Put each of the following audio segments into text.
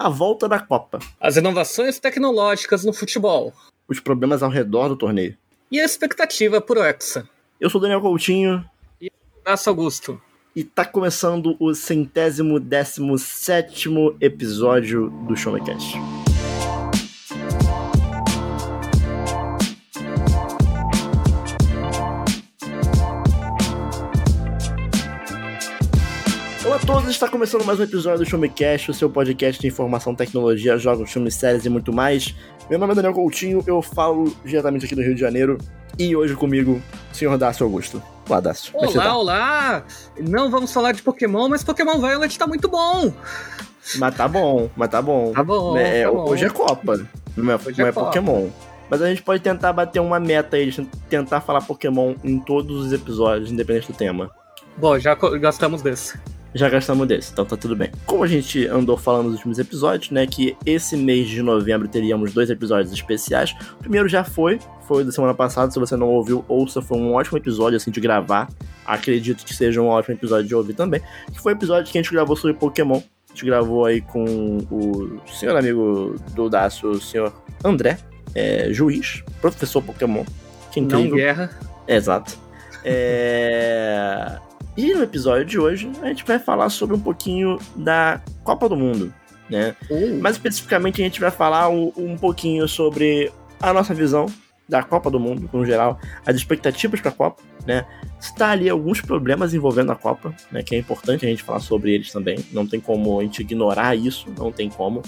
a volta da Copa. As inovações tecnológicas no futebol. Os problemas ao redor do torneio. E a expectativa por Hexa. Eu sou Daniel Coutinho. E Abraço Augusto. E tá começando o centésimo décimo sétimo episódio do Showmecast. Todos, está começando mais um episódio do Showmecast, o seu podcast de informação, tecnologia, jogos, filmes, séries e muito mais. Meu nome é Daniel Coutinho, eu falo diretamente aqui do Rio de Janeiro e hoje comigo, senhor Dácio Augusto. Olá, Dácio. Olá, tá? olá! Não vamos falar de Pokémon, mas Pokémon Violet tá muito bom! Mas tá bom, mas tá bom. Tá bom. É, tá bom. Hoje é Copa, não é, Hoje não é é. Pokémon. Mas a gente pode tentar bater uma meta aí, de tentar falar Pokémon em todos os episódios, independente do tema. Bom, já gastamos desse. Já gastamos desse, então tá tudo bem. Como a gente andou falando nos últimos episódios, né, que esse mês de novembro teríamos dois episódios especiais. O primeiro já foi, foi da semana passada, se você não ouviu, ouça, foi um ótimo episódio, assim, de gravar. Acredito que seja um ótimo episódio de ouvir também. Que foi o episódio que a gente gravou sobre Pokémon. A gente gravou aí com o senhor amigo do Dácio, o senhor André, é, juiz, professor Pokémon. Que Não incrível. guerra. Exato. É... E no episódio de hoje a gente vai falar sobre um pouquinho da Copa do Mundo, né? Uh, Mais especificamente a gente vai falar um, um pouquinho sobre a nossa visão da Copa do Mundo, no geral, as expectativas para a Copa, né? Está ali alguns problemas envolvendo a Copa, né? Que é importante a gente falar sobre eles também. Não tem como a gente ignorar isso, não tem como.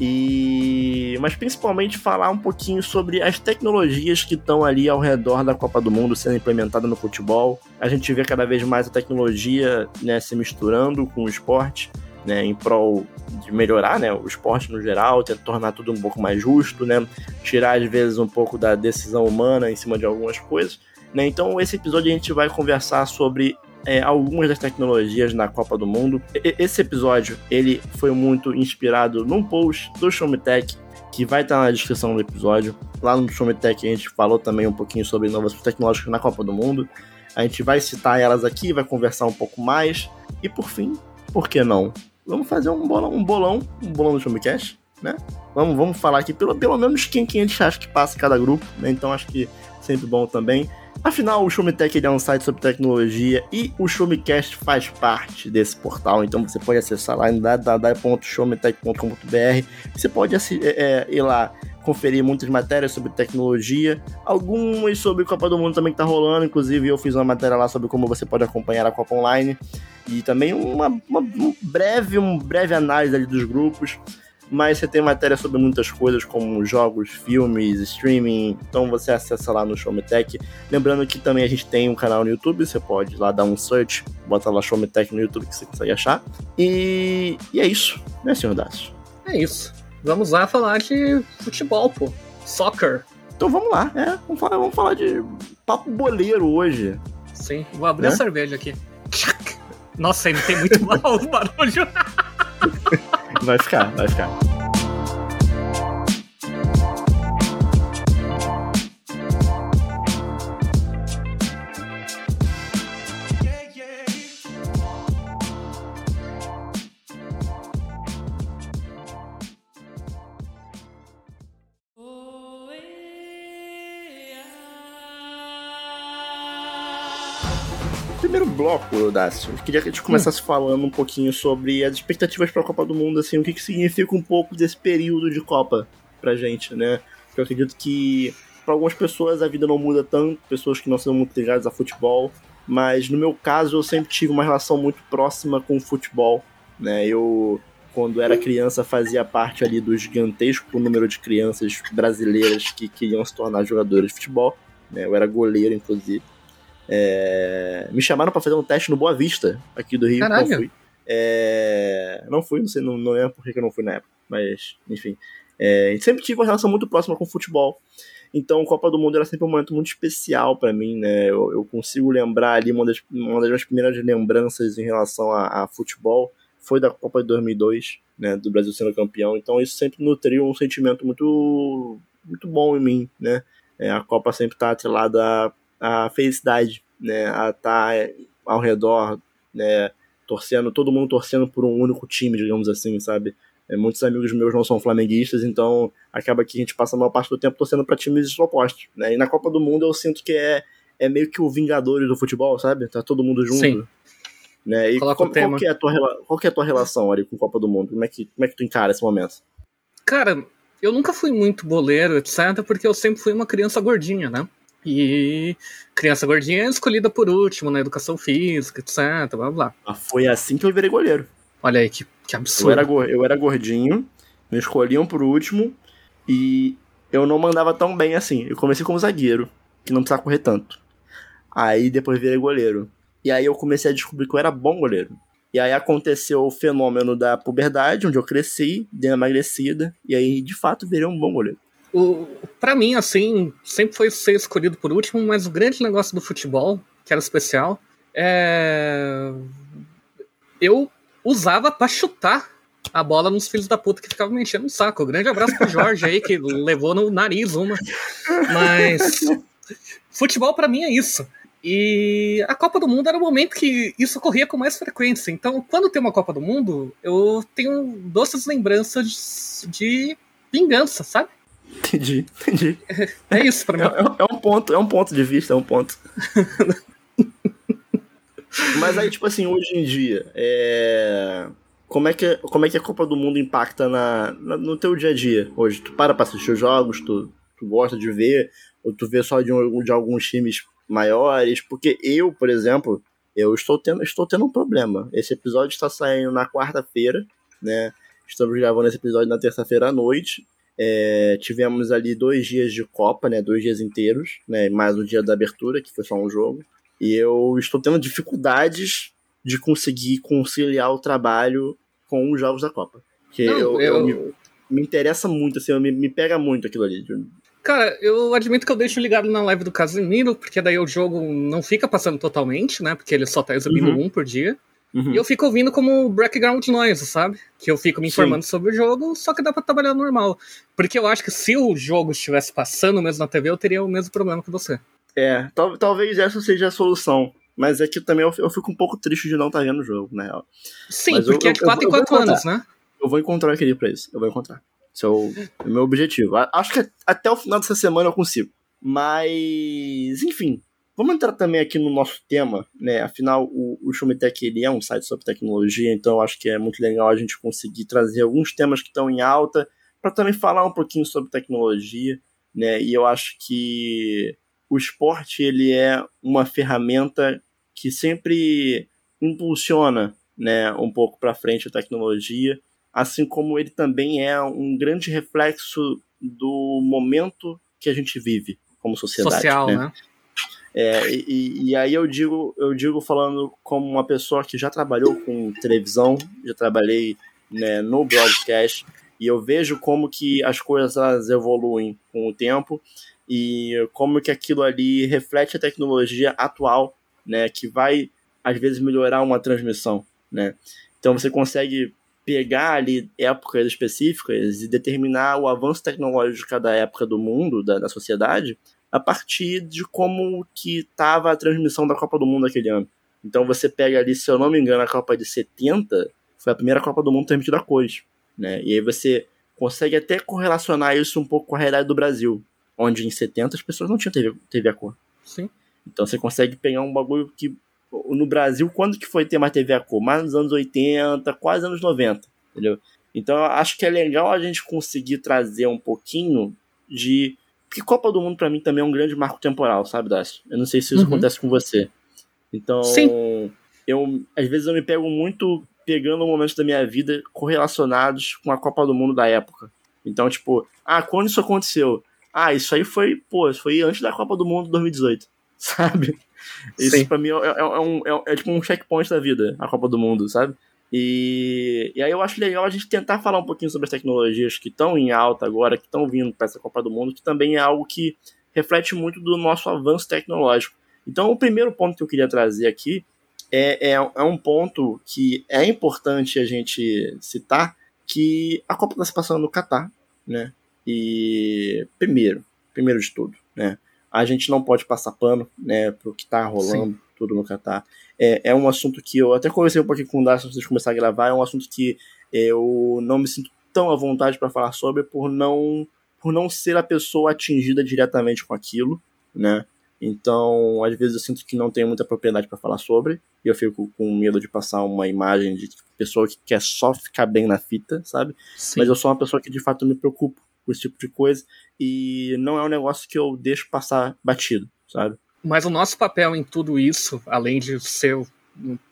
E mas principalmente falar um pouquinho sobre as tecnologias que estão ali ao redor da Copa do Mundo sendo implementada no futebol. A gente vê cada vez mais a tecnologia né, se misturando com o esporte, né, em prol de melhorar né, o esporte no geral, tentar tornar tudo um pouco mais justo, né, tirar às vezes um pouco da decisão humana em cima de algumas coisas. Né? Então, esse episódio a gente vai conversar sobre é, algumas das tecnologias na Copa do Mundo. E- Esse episódio ele foi muito inspirado num post do Showmetech que vai estar na descrição do episódio. Lá no Showmetech a gente falou também um pouquinho sobre inovações tecnológicas na Copa do Mundo. A gente vai citar elas aqui, vai conversar um pouco mais. E por fim, por que não? Vamos fazer um bolão, um bolão, um bolão do Showmecast, né? Vamos, vamos falar aqui pelo, pelo menos quem, quem a gente acha que passa cada grupo, né? Então acho que sempre bom também. Afinal, o Showmetech é um site sobre tecnologia e o Showmecast faz parte desse portal, então você pode acessar lá em www.showmetech.com.br. Você pode é, é, ir lá conferir muitas matérias sobre tecnologia, algumas sobre Copa do Mundo também que tá rolando, inclusive eu fiz uma matéria lá sobre como você pode acompanhar a Copa Online e também uma, uma- um breve, um breve análise ali dos grupos. Mas você tem matéria sobre muitas coisas, como jogos, filmes, streaming. Então você acessa lá no Showmetech. Lembrando que também a gente tem um canal no YouTube, você pode lá dar um search, bota lá Showmetech no YouTube que você consegue achar. E, e é isso, né, senhor Dácio? é isso. Vamos lá falar de futebol, pô. Soccer. Então vamos lá, é, vamos falar, vamos falar de papo boleiro hoje. Sim. Vou abrir Né? a cerveja aqui. Nossa, ainda tem muito mal o barulho. Vai ficar, vai ficar. Bloco, eu queria que a gente começasse falando um pouquinho sobre as expectativas para a Copa do Mundo, assim, o que, que significa um pouco desse período de Copa pra gente, né? Porque eu acredito que para algumas pessoas a vida não muda tanto, pessoas que não são muito ligadas a futebol, mas no meu caso eu sempre tive uma relação muito próxima com o futebol, né? Eu quando era criança fazia parte ali do gigantesco número de crianças brasileiras que queriam se tornar jogadoras de futebol, né? Eu era goleiro inclusive. É, Me chamaram pra fazer um teste no Boa Vista, aqui do Rio. Caralho. Não fui. É, Não fui, não sei, não, não lembro por que eu não fui na época. Mas, enfim. É, sempre tive uma relação muito próxima com o futebol. Então, Copa do Mundo era sempre um momento muito especial pra mim, né? Eu, eu consigo lembrar ali uma das, uma das minhas primeiras lembranças em relação a, a futebol foi da Copa de 2002, né? Do Brasil sendo campeão. Então, isso sempre nutriu um sentimento muito, muito bom em mim, né? É, a Copa sempre tá atrelada à felicidade, né? A estar ao redor, né? Torcendo, todo mundo torcendo por um único time, digamos assim, sabe? É, muitos amigos meus não são flamenguistas, então acaba que a gente passa a maior parte do tempo torcendo para times opostos. Né? E na Copa do Mundo eu sinto que é, é meio que o Vingadores do futebol, sabe? Tá todo mundo junto. Sim. Né? E qual, qual, que é a tua, qual que é a tua relação ali com a Copa do Mundo? Como é, que, como é que tu encara esse momento? Cara, eu nunca fui muito boleiro, etc., porque eu sempre fui uma criança gordinha, né? E criança gordinha é escolhida por último na educação física, etc. Blá blá. Ah, foi assim que eu virei goleiro. Olha aí, que, que absurdo. Eu era, eu era gordinho, me escolhiam por último e eu não mandava tão bem assim. Eu comecei como zagueiro, que não precisava correr tanto. Aí depois virei goleiro. E aí eu comecei a descobrir que eu era bom goleiro. E aí aconteceu o fenômeno da puberdade, onde eu cresci, dei uma emagrecida, e aí de fato virei um bom goleiro. O, pra mim, assim, sempre foi ser escolhido por último, mas o grande negócio do futebol, que era especial, é. Eu usava pra chutar a bola nos filhos da puta que ficavam me enchendo o saco. Grande abraço pro Jorge aí, que levou no nariz uma. Mas. Futebol para mim é isso. E a Copa do Mundo era o momento que isso ocorria com mais frequência. Então, quando tem uma Copa do Mundo, eu tenho doces lembranças de vingança, sabe? Entendi, entendi. É, é isso pra mim. É, é, um ponto, é um ponto de vista, é um ponto. Mas aí, tipo assim, hoje em dia, é... como, é que, como é que a Copa do Mundo impacta na, na no teu dia a dia hoje? Tu para pra assistir os jogos, tu, tu gosta de ver, ou tu vê só de, um, de alguns times maiores, porque eu, por exemplo, eu estou tendo, estou tendo um problema. Esse episódio está saindo na quarta-feira, né? Estamos gravando esse episódio na terça-feira à noite. É, tivemos ali dois dias de Copa, né? Dois dias inteiros, né? Mais o dia da abertura, que foi só um jogo. E eu estou tendo dificuldades de conseguir conciliar o trabalho com os jogos da Copa. Porque Não, eu, eu... eu me, me, interessa muito, assim, me, me pega muito aquilo ali. Cara, eu admito que eu deixo ligado na live do Casemiro, porque daí o jogo não fica passando totalmente, né? Porque ele só tá exibindo uhum. um por dia. Uhum. E eu fico ouvindo como background noise, sabe? Que eu fico me informando Sim. sobre o jogo, só que dá pra trabalhar normal. Porque eu acho que se o jogo estivesse passando mesmo na TV, eu teria o mesmo problema que você. É, tal, talvez essa seja a solução. Mas é que também eu, eu fico um pouco triste de não estar tá vendo o jogo, na real. Sim, Mas porque eu, é de 4 em 4 anos, né? Eu vou encontrar aquele pra isso, eu vou encontrar. Esse é o, é o meu objetivo. Acho que até o final dessa semana eu consigo. Mas, enfim, vamos entrar também aqui no nosso tema, né? Afinal, o, o Shumitech ele é um site sobre tecnologia, então acho que é muito legal a gente conseguir trazer alguns temas que estão em alta para também falar um pouquinho sobre tecnologia, né? E eu acho que o esporte ele é uma ferramenta que sempre impulsiona, né, um pouco para frente a tecnologia assim como ele também é um grande reflexo do momento que a gente vive como sociedade. Social, né? né? É, e, e, aí eu digo, eu digo falando como uma pessoa que já trabalhou com televisão, já trabalhei né, no broadcast, e eu vejo como que as coisas evoluem com o tempo e como que aquilo ali reflete a tecnologia atual, né, que vai às vezes melhorar uma transmissão, né? Então você consegue pegar ali épocas específicas e determinar o avanço tecnológico de cada época do mundo, da, da sociedade, a partir de como que estava a transmissão da Copa do Mundo naquele ano. Então você pega ali, se eu não me engano, a Copa de 70 foi a primeira Copa do Mundo transmitida a cores, né? E aí você consegue até correlacionar isso um pouco com a realidade do Brasil, onde em 70 as pessoas não tinham TV, TV a cor. Sim. Então você consegue pegar um bagulho que no Brasil, quando que foi ter mais TV a cor? Mais nos anos 80, quase anos 90, entendeu? Então eu acho que é legal a gente conseguir trazer um pouquinho de. Porque Copa do Mundo para mim também é um grande marco temporal, sabe, Dácio? Eu não sei se isso uhum. acontece com você. Então, Sim. eu às vezes eu me pego muito pegando momentos da minha vida correlacionados com a Copa do Mundo da época. Então, tipo, ah, quando isso aconteceu? Ah, isso aí foi, pô, foi antes da Copa do Mundo 2018, sabe? Isso Sim. pra mim é, é, é um, é, é, tipo um checkpoint da vida, a Copa do Mundo, sabe? E, e aí eu acho legal a gente tentar falar um pouquinho sobre as tecnologias que estão em alta agora, que estão vindo para essa Copa do Mundo, que também é algo que reflete muito do nosso avanço tecnológico. Então, o primeiro ponto que eu queria trazer aqui é, é, é um ponto que é importante a gente citar, que a Copa está se passando no Catar, né? E primeiro, primeiro de tudo, né? a gente não pode passar pano, né, pro que tá rolando Sim. tudo no Catar. É, é um assunto que eu até conversei um pouquinho com o Darcy antes de começar a gravar, é um assunto que eu não me sinto tão à vontade para falar sobre por não por não ser a pessoa atingida diretamente com aquilo, né? Então, às vezes eu sinto que não tenho muita propriedade para falar sobre, e eu fico com medo de passar uma imagem de pessoa que quer só ficar bem na fita, sabe? Sim. Mas eu sou uma pessoa que de fato me preocupo com esse tipo de coisa, e não é um negócio que eu deixo passar batido, sabe? Mas o nosso papel em tudo isso, além de ser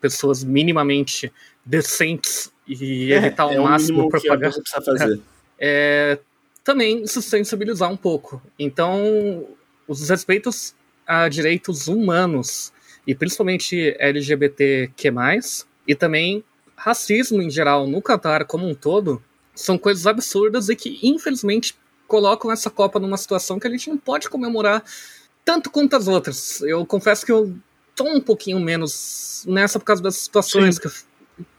pessoas minimamente decentes e é, evitar ao é máximo propaganda, fazer. É, também se sensibilizar um pouco. Então, os respeitos a direitos humanos e principalmente LGBTQ+, e também racismo em geral no Qatar como um todo, são coisas absurdas e que infelizmente colocam essa Copa numa situação que a gente não pode comemorar tanto quanto as outras. Eu confesso que eu tô um pouquinho menos nessa por causa das situações Sim. que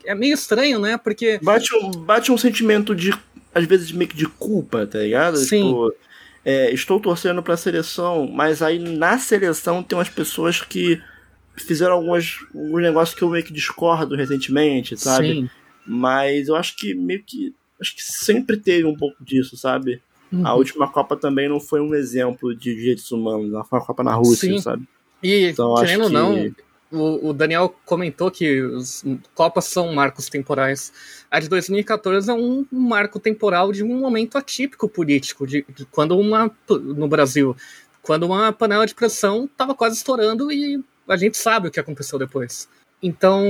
é meio estranho, né? Porque bate um, bate um sentimento de às vezes meio que de culpa, tá ligado? Sim. Tipo, é, estou torcendo para a seleção, mas aí na seleção tem umas pessoas que fizeram algumas, alguns negócios que eu meio que discordo recentemente, sabe? Sim. Mas eu acho que meio que. Acho que sempre teve um pouco disso, sabe? Uhum. A última Copa também não foi um exemplo de direitos humanos, ela foi uma Copa na Rússia, Sim. sabe? E, então, querendo ou que... não, o, o, Daniel comentou que os Copas são marcos temporais. A de 2014 é um marco temporal de um momento atípico político, de, de quando uma no Brasil, quando uma panela de pressão estava quase estourando e a gente sabe o que aconteceu depois. Então,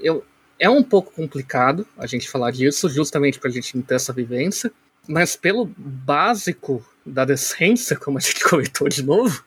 eu, é um pouco complicado a gente falar disso, justamente para a gente não ter essa vivência, mas pelo básico da decência, como a gente comentou de novo,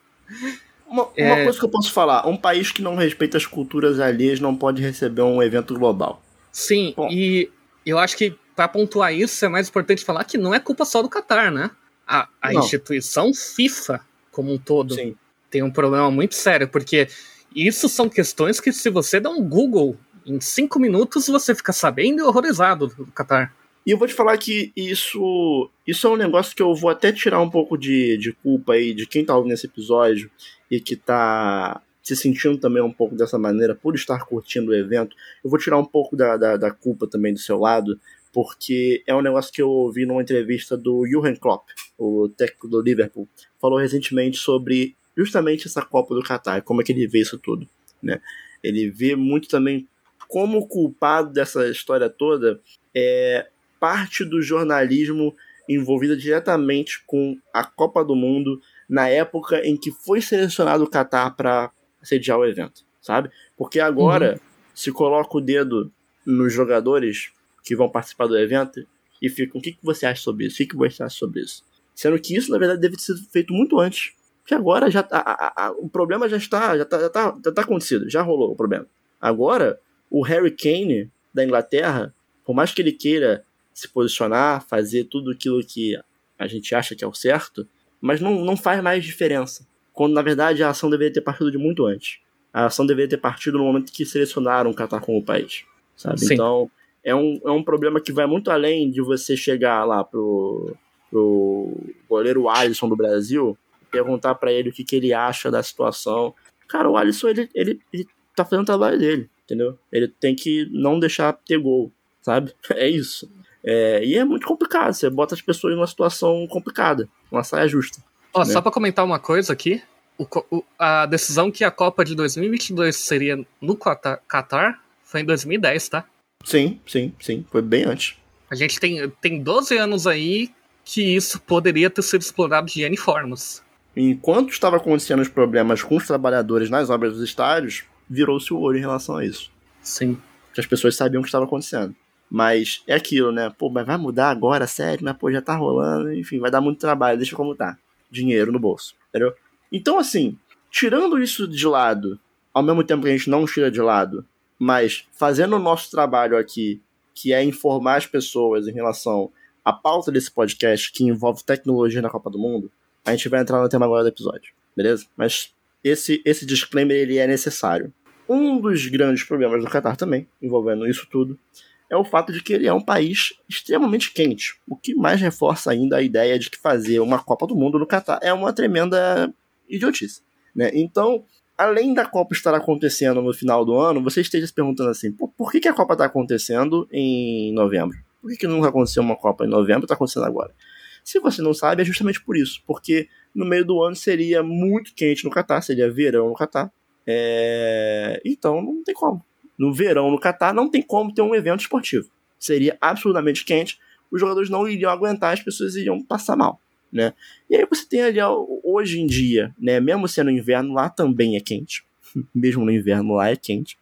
uma, uma é... coisa que eu posso falar: um país que não respeita as culturas alheias não pode receber um evento global. Sim, Bom. e eu acho que para pontuar isso é mais importante falar que não é culpa só do Qatar, né? A, a instituição FIFA, como um todo, Sim. tem um problema muito sério, porque isso são questões que, se você dá um Google em cinco minutos, você fica sabendo e horrorizado do Qatar. E eu vou te falar que isso, isso é um negócio que eu vou até tirar um pouco de, de culpa aí de quem tá ouvindo esse episódio e que tá se sentindo também um pouco dessa maneira por estar curtindo o evento. Eu vou tirar um pouco da, da, da culpa também do seu lado, porque é um negócio que eu ouvi numa entrevista do Jurgen Klopp, o técnico do Liverpool, falou recentemente sobre justamente essa Copa do Qatar, como é que ele vê isso tudo, né? Ele vê muito também como culpado dessa história toda é parte do jornalismo envolvida diretamente com a Copa do Mundo na época em que foi selecionado o Qatar para sediar o evento, sabe? Porque agora uhum. se coloca o dedo nos jogadores que vão participar do evento e fica o que, que você acha sobre isso? O que, que você acha sobre isso? Sendo que isso, na verdade, deve ter sido feito muito antes. Porque agora já tá, a, a, o problema já está, já está, já está, já está acontecido, já rolou o problema. Agora, o Harry Kane da Inglaterra, por mais que ele queira se posicionar, fazer tudo aquilo que a gente acha que é o certo, mas não, não faz mais diferença. Quando na verdade a ação deveria ter partido de muito antes. A ação deveria ter partido no momento que selecionaram o Catar como país. Sabe? Sim. Então é um, é um problema que vai muito além de você chegar lá pro, pro goleiro Alisson do Brasil perguntar para ele o que, que ele acha da situação. Cara, o Alisson ele, ele, ele tá fazendo o trabalho dele, entendeu? Ele tem que não deixar ter gol, sabe? É isso. É, e é muito complicado, você bota as pessoas numa situação complicada, uma saia justa. Ó, né? Só para comentar uma coisa aqui, o, o, a decisão que a Copa de 2022 seria no Qatar foi em 2010, tá? Sim, sim, sim, foi bem antes. A gente tem, tem 12 anos aí que isso poderia ter sido explorado de N formas. Enquanto estava acontecendo os problemas com os trabalhadores nas obras dos estádios, virou-se o olho em relação a isso. Sim. Porque as pessoas sabiam o que estava acontecendo. Mas é aquilo, né? Pô, mas vai mudar agora, sério? Mas, pô, já tá rolando, enfim, vai dar muito trabalho, deixa como tá. Dinheiro no bolso, entendeu? Então, assim, tirando isso de lado, ao mesmo tempo que a gente não tira de lado, mas fazendo o nosso trabalho aqui, que é informar as pessoas em relação à pauta desse podcast, que envolve tecnologia na Copa do Mundo, a gente vai entrar no tema agora do episódio, beleza? Mas esse, esse disclaimer, ele é necessário. Um dos grandes problemas do Qatar também, envolvendo isso tudo, é o fato de que ele é um país extremamente quente, o que mais reforça ainda a ideia de que fazer uma Copa do Mundo no Catar é uma tremenda idiotice. Né? Então, além da Copa estar acontecendo no final do ano, você esteja se perguntando assim, por, que a Copa está acontecendo em novembro? Por que, que nunca aconteceu uma Copa em novembro e está acontecendo agora? Se você não sabe, é justamente por isso. Porque no meio do ano seria muito quente no Catar, seria verão no Catar. É... Então não tem como. No verão no Catar não tem como ter um evento esportivo. Seria absolutamente quente, os jogadores não iriam aguentar, as pessoas iriam passar mal. Né? E aí você tem ali, hoje em dia, né, mesmo sendo inverno, lá também é quente. mesmo no inverno, lá é quente.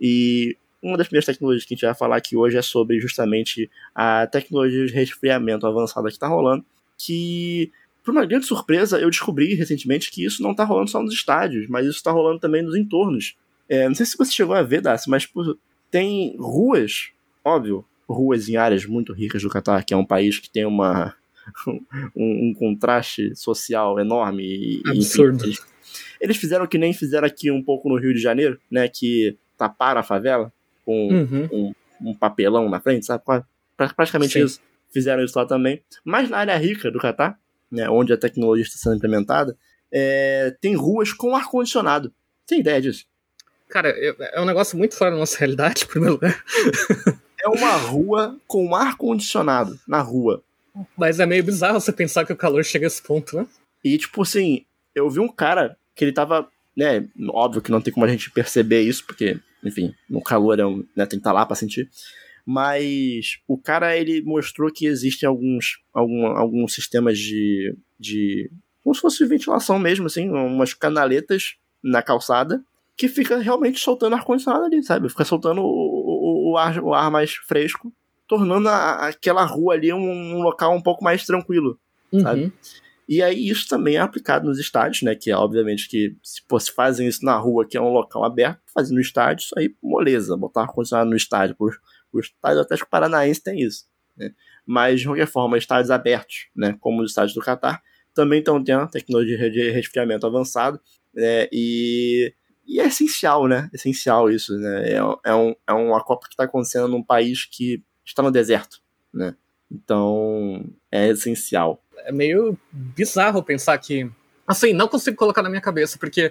E uma das primeiras tecnologias que a gente vai falar aqui hoje é sobre justamente a tecnologia de resfriamento avançada que está rolando, que, por uma grande surpresa, eu descobri recentemente que isso não está rolando só nos estádios, mas isso está rolando também nos entornos. É, não sei se você chegou a ver, Darcy, mas tipo, tem ruas, óbvio, ruas em áreas muito ricas do Catar, que é um país que tem uma, um, um contraste social enorme. E, Absurdo. Enfim, eles, fizeram que nem fizeram aqui um pouco no Rio de Janeiro, né? Que taparam a favela com uhum. um, um, papelão na frente, sabe? Praticamente Sim. isso. Fizeram isso lá também. Mas na área rica do Catar, né, onde a tecnologia está sendo implementada, é, tem ruas com ar-condicionado. Tem ideia disso? Cara, é um negócio muito fora da nossa realidade, em primeiro lugar. é uma rua com ar-condicionado na rua. Mas é meio bizarro você pensar que o calor chega a esse ponto, né? E, tipo assim, eu vi um cara que ele tava, né, óbvio que não tem como a gente perceber isso, porque, enfim, no calor é um, né, tem que estar tá lá pra sentir. Mas o cara, ele mostrou que existem alguns, algum, alguns sistemas de, de. como se fosse ventilação mesmo, assim, umas canaletas na calçada que fica realmente soltando ar-condicionado ali, sabe? Fica soltando o, o, o, ar, o ar mais fresco tornando a, aquela rua ali um, um, local um pouco mais tranquilo, uhum. sabe? E aí isso também é aplicado nos estádios, né? Que é obviamente que se, pô, se fazem isso na rua, que é um local aberto, fazem no estádio, isso aí, moleza, botar ar-condicionado no estádio. O estádio até Atlético Paranaense tem isso, né? Mas, de qualquer forma, estádios abertos, né? Como os estádios do Catar, também estão tendo tecnologia de resfriamento avançado, né? E, e é essencial, né? Essencial isso, né? É, é, um, é uma Copa que está acontecendo num país que está no deserto, né? Então, é essencial. É meio bizarro pensar que. Assim, não consigo colocar na minha cabeça, porque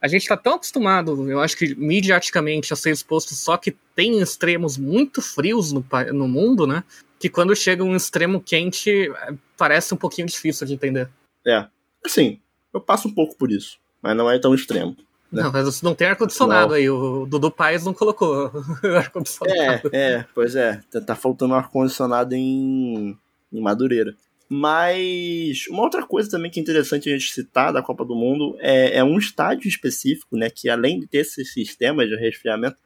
a gente está tão acostumado, eu acho que mediaticamente, a ser exposto só que tem extremos muito frios no, no mundo, né? Que quando chega um extremo quente, é, parece um pouquinho difícil de entender. É. Assim, eu passo um pouco por isso, mas não é tão extremo. Né? Não, mas não tem ar-condicionado aí. O Dudu Paes não colocou ar-condicionado. É, é, pois é. Tá, tá faltando ar-condicionado em, em Madureira. Mas uma outra coisa também que é interessante a gente citar da Copa do Mundo é, é um estádio específico, né? Que além de ter esse sistema de resfriamento,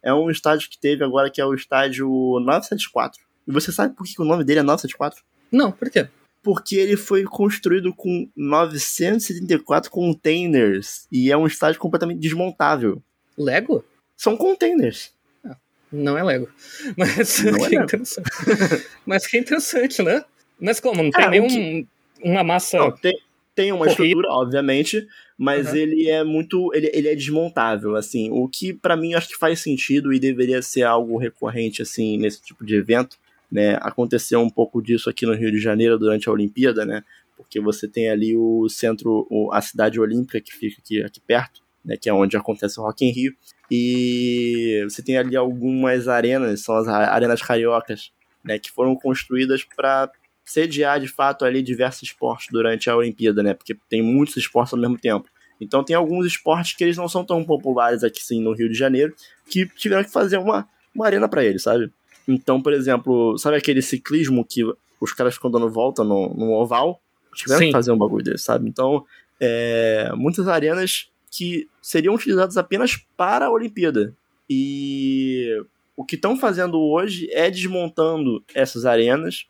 é um estádio que teve agora que é o estádio 974. E você sabe por que o nome dele é 974? Não, por quê? Porque ele foi construído com 974 containers e é um estádio completamente desmontável. Lego? São containers. Ah, não é Lego. Mas não que é interessante. Mas que interessante, né? Mas como? Não tem ah, nenhum que... uma massa. Não, tem, tem uma corrida. estrutura, obviamente, mas uhum. ele é muito. Ele, ele é desmontável, assim. O que para mim acho que faz sentido e deveria ser algo recorrente, assim, nesse tipo de evento né? Aconteceu um pouco disso aqui no Rio de Janeiro durante a Olimpíada, né? Porque você tem ali o centro, a cidade olímpica que fica aqui, aqui perto, né? Que é onde acontece o Rock in Rio. E você tem ali algumas arenas, são as arenas cariocas, né? Que foram construídas para sediar de fato ali diversos esportes durante a Olimpíada, né? Porque tem muitos esportes ao mesmo tempo. Então tem alguns esportes que eles não são tão populares aqui sim no Rio de Janeiro, que tiveram que fazer uma, uma arena para eles, sabe? Então, por exemplo, sabe aquele ciclismo que os caras ficam dando volta no, no oval? Tiveram Sim. que fazer um bagulho desse, sabe? Então, é, muitas arenas que seriam utilizadas apenas para a Olimpíada. E o que estão fazendo hoje é desmontando essas arenas,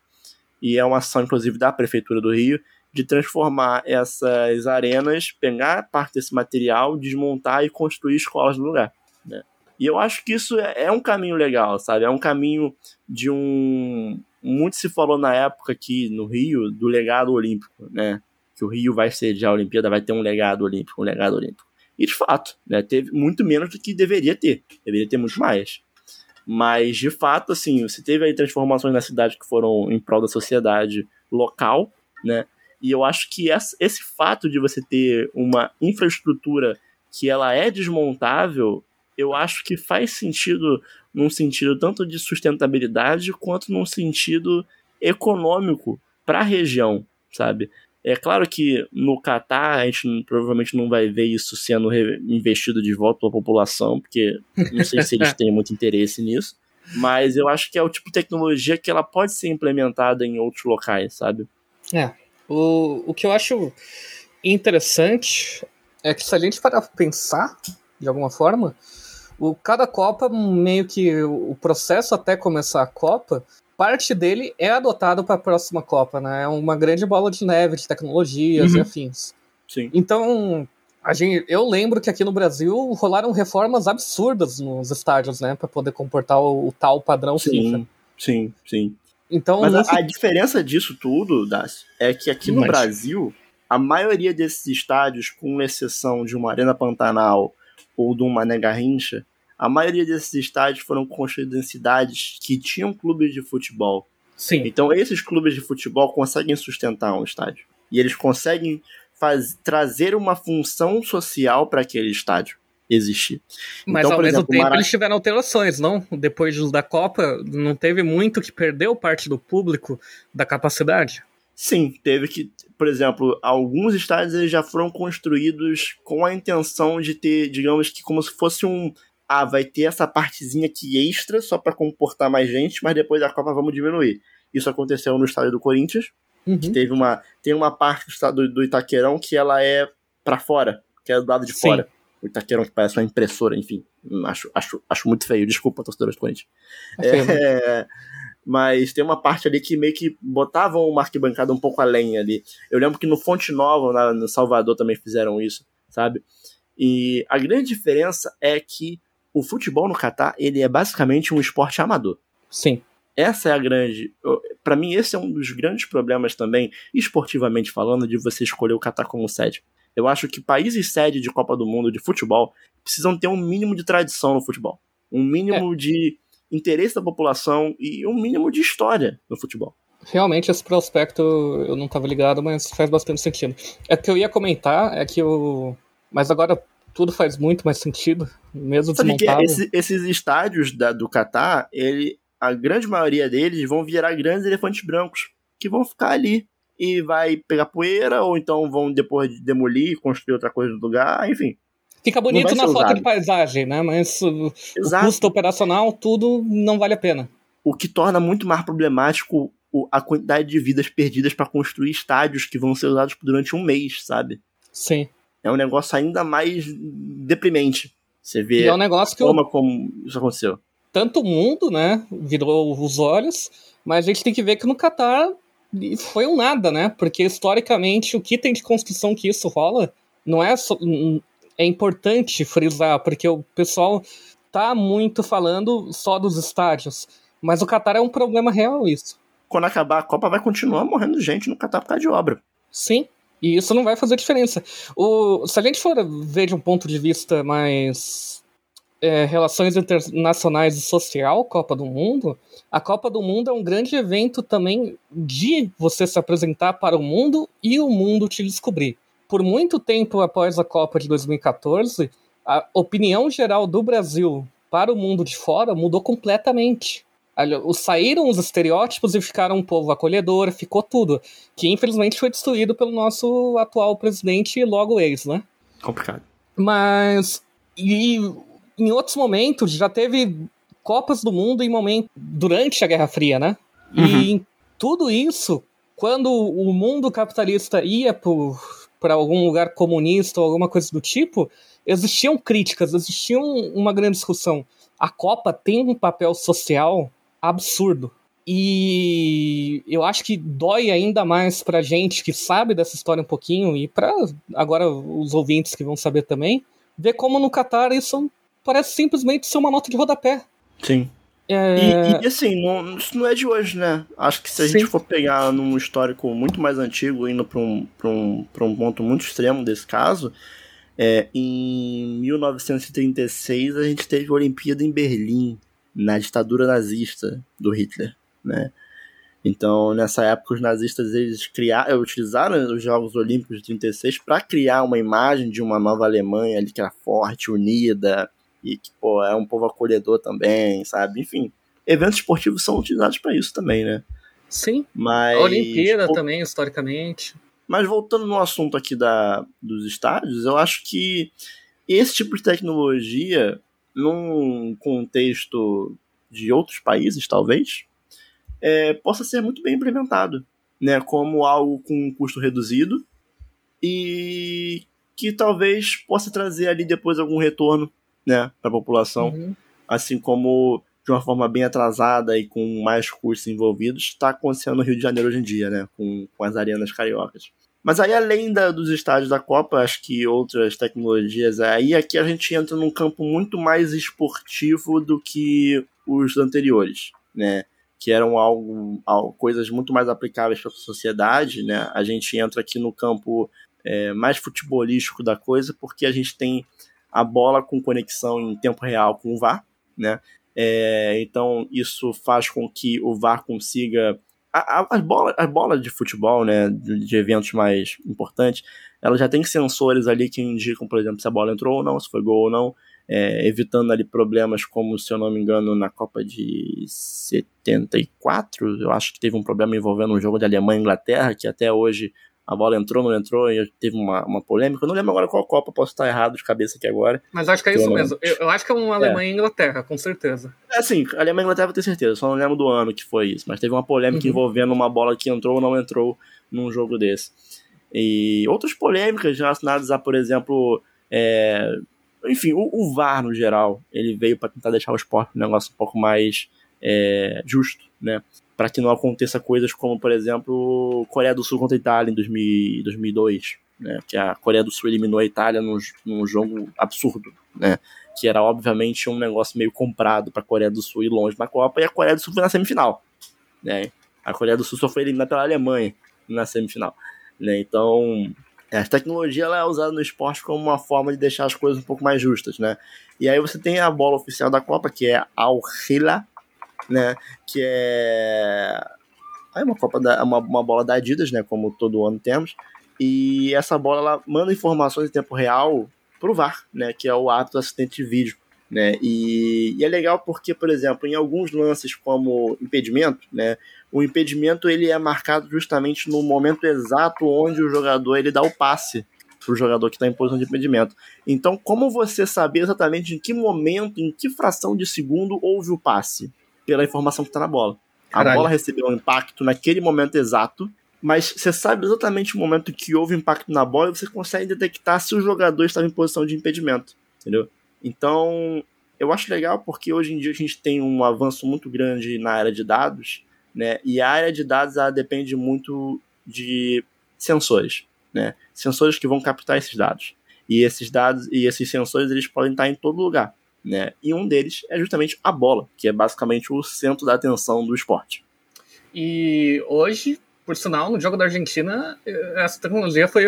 e é uma ação, inclusive, da Prefeitura do Rio, de transformar essas arenas, pegar parte desse material, desmontar e construir escolas no lugar. E eu acho que isso é, é um caminho legal, sabe? É um caminho de um. Muito se falou na época aqui no Rio do legado olímpico, né? Que o Rio vai ser a Olimpíada, vai ter um legado olímpico, um legado olímpico. E de fato, né? Teve muito menos do que deveria ter. Deveria ter muito mais. Mas, de fato, assim, você teve aí transformações na cidade que foram em prol da sociedade local, né? E eu acho que esse fato de você ter uma infraestrutura que ela é desmontável eu acho que faz sentido num sentido tanto de sustentabilidade quanto num sentido econômico para a região, sabe? É claro que no Catar a gente provavelmente não vai ver isso sendo investido de volta para a população, porque não sei se eles têm muito interesse nisso, mas eu acho que é o tipo de tecnologia que ela pode ser implementada em outros locais, sabe? É. O, o que eu acho interessante é que se a gente parar pra pensar, de alguma forma, o, cada Copa, meio que o processo até começar a Copa, parte dele é adotado para a próxima Copa, né? É uma grande bola de neve de tecnologias uhum. e afins. Sim. Então, a gente, eu lembro que aqui no Brasil rolaram reformas absurdas nos estádios, né, para poder comportar o, o, tal padrão sim, FIFA. Sim, sim. Então, Mas a, a, diferença disso tudo, Das, é que aqui no Mas... Brasil, a maioria desses estádios, com exceção de uma Arena Pantanal ou de uma Mané Garrincha, a maioria desses estádios foram construídos em cidades que tinham clubes de futebol. Sim. Então esses clubes de futebol conseguem sustentar um estádio. E eles conseguem faz, trazer uma função social para aquele estádio existir. Mas então, ao mesmo exemplo, tempo eles tiveram alterações, não? Depois da Copa, não teve muito que perdeu parte do público da capacidade? Sim, teve que, por exemplo, alguns estádios eles já foram construídos com a intenção de ter, digamos que como se fosse um ah, vai ter essa partezinha aqui extra só para comportar mais gente, mas depois da Copa vamos diminuir. Isso aconteceu no estádio do Corinthians, uhum. que teve uma tem uma parte do estado do Itaquerão que ela é para fora, que é do lado de Sim. fora. O Itaquerão que parece uma impressora, enfim, acho, acho, acho muito feio. Desculpa, torcedores do Corinthians. É, é, mas tem uma parte ali que meio que botavam uma arquibancada um pouco além ali. Eu lembro que no Fonte Nova, na, no Salvador, também fizeram isso, sabe? E a grande diferença é que o futebol no Catar, ele é basicamente um esporte amador. Sim. Essa é a grande. para mim, esse é um dos grandes problemas também, esportivamente falando, de você escolher o Catar como sede. Eu acho que países sede de Copa do Mundo de futebol precisam ter um mínimo de tradição no futebol. Um mínimo é. de interesse da população e um mínimo de história no futebol. Realmente, esse prospecto eu não estava ligado, mas faz bastante sentido. É que eu ia comentar, é que o. Mas agora tudo faz muito mais sentido, mesmo Sabe desmontado. Que esse, esses estádios da, do Catar, ele, a grande maioria deles vão virar grandes elefantes brancos, que vão ficar ali e vai pegar poeira, ou então vão depois demolir, construir outra coisa no lugar, enfim. Fica bonito na foto de paisagem, né? Mas o, o custo operacional, tudo não vale a pena. O que torna muito mais problemático a quantidade de vidas perdidas para construir estádios que vão ser usados durante um mês, sabe? Sim é um negócio ainda mais deprimente. Você vê e é um negócio que como, como isso aconteceu. Tanto o mundo, né, virou os olhos, mas a gente tem que ver que no Catar foi um nada, né? Porque historicamente o que tem de construção que isso rola não é só, é importante frisar, porque o pessoal tá muito falando só dos estádios, mas o Catar é um problema real isso. Quando acabar a Copa vai continuar morrendo gente no Catar por causa de obra. Sim, e isso não vai fazer diferença. O, se a gente for ver de um ponto de vista mais é, relações internacionais e social, Copa do Mundo, a Copa do Mundo é um grande evento também de você se apresentar para o mundo e o mundo te descobrir. Por muito tempo após a Copa de 2014, a opinião geral do Brasil para o mundo de fora mudou completamente saíram os estereótipos e ficaram um povo acolhedor, ficou tudo. Que infelizmente foi destruído pelo nosso atual presidente e logo ex, né? Complicado. Mas. E em outros momentos já teve Copas do Mundo em momento durante a Guerra Fria, né? Uhum. E tudo isso, quando o mundo capitalista ia para algum lugar comunista ou alguma coisa do tipo, existiam críticas, existia uma grande discussão. A Copa tem um papel social absurdo. E eu acho que dói ainda mais pra gente que sabe dessa história um pouquinho e para agora os ouvintes que vão saber também, ver como no Qatar isso parece simplesmente ser uma nota de rodapé. Sim. É... E, e, assim, não, isso não é de hoje, né? Acho que se a Sim. gente for pegar num histórico muito mais antigo, indo para um, um, um ponto muito extremo desse caso, é, em 1936 a gente teve a Olimpíada em Berlim, na ditadura nazista do Hitler, né? Então, nessa época, os nazistas eles criaram, utilizaram os Jogos Olímpicos de 36 para criar uma imagem de uma nova Alemanha ali que era forte, unida, e que, pô, é um povo acolhedor também, sabe? Enfim, eventos esportivos são utilizados para isso também, né? Sim. Mas, a Olimpíada pô, também, historicamente. Mas voltando no assunto aqui da, dos estádios, eu acho que esse tipo de tecnologia, num contexto de outros países, talvez, é, possa ser muito bem implementado, né? Como algo com um custo reduzido e que talvez possa trazer ali depois algum retorno, né, para a população, uhum. assim como de uma forma bem atrasada e com mais custos envolvidos, está acontecendo no Rio de Janeiro hoje em dia, né, com, com as arenas cariocas. Mas aí, além da, dos estádios da Copa, acho que outras tecnologias, aí aqui a gente entra num campo muito mais esportivo do que os anteriores, né? Que eram algo, algo coisas muito mais aplicáveis para a sociedade, né? A gente entra aqui no campo é, mais futebolístico da coisa, porque a gente tem a bola com conexão em tempo real com o VAR, né? É, então isso faz com que o VAR consiga a, a, as, bolas, as bolas de futebol, né, de, de, eventos mais importantes, ela já tem sensores ali que indicam, por exemplo, se a bola entrou ou não, se foi gol ou não, é, evitando ali problemas como, se eu não me engano, na Copa de 74, eu acho que teve um problema envolvendo um jogo de Alemanha e Inglaterra, que até hoje a bola entrou, não entrou, e teve uma, uma polêmica. Eu não lembro agora qual Copa, posso estar errado de cabeça aqui agora. Mas acho que é isso mesmo. Eu, eu, acho que é um Alemanha é. e Inglaterra, com certeza. É sim, Alemanha e Inglaterra eu tenho certeza, só não lembro do ano que foi isso. Mas teve uma polêmica uhum. envolvendo uma bola que entrou ou não entrou num jogo desse. E outras polêmicas relacionadas a, por exemplo, é... enfim, o, o, VAR no geral, ele veio para tentar deixar o esporte um negócio um pouco mais é, justo, né? Para que não aconteça coisas como, por exemplo, Coreia do Sul contra a Itália em 2000, 2002, né? Que a Coreia do Sul eliminou a Itália num, num jogo absurdo, né? Que era obviamente um negócio meio comprado para a Coreia do Sul ir longe na Copa e a Coreia do Sul foi na semifinal, né? A Coreia do Sul só foi eliminada pela Alemanha na semifinal, né? Então, a tecnologia ela é usada no esporte como uma forma de deixar as coisas um pouco mais justas, né? E aí você tem a bola oficial da Copa, que é Al Hila, né? Que é é uma copa da, uma, uma bola da Adidas, né? Como todo ano temos. E essa bola ela manda informações em tempo real pro VAR, né? Que é o ato do assistente de vídeo. Né? E, e, é legal porque, por exemplo, em alguns lances como impedimento, né, o impedimento ele é marcado justamente no momento exato onde o jogador ele dá o passe para o jogador que está em posição de impedimento. Então, como você saber exatamente em que momento, em que fração de segundo houve o passe? Pela informação que está na bola. Caralho. A bola recebeu um impacto naquele momento exato, mas você sabe exatamente o momento que houve impacto na bola e você consegue detectar se o jogador estava em posição de impedimento, entendeu? Então, eu acho legal porque hoje em dia a gente tem um avanço muito grande na área de dados, né? E a área de dados ela depende muito de sensores, né? Sensores que vão captar esses dados. E esses dados e esses sensores eles podem estar em todo lugar né? E um deles é justamente a bola, que é basicamente o centro da atenção do esporte. E hoje, por sinal, no jogo da Argentina, essa tecnologia foi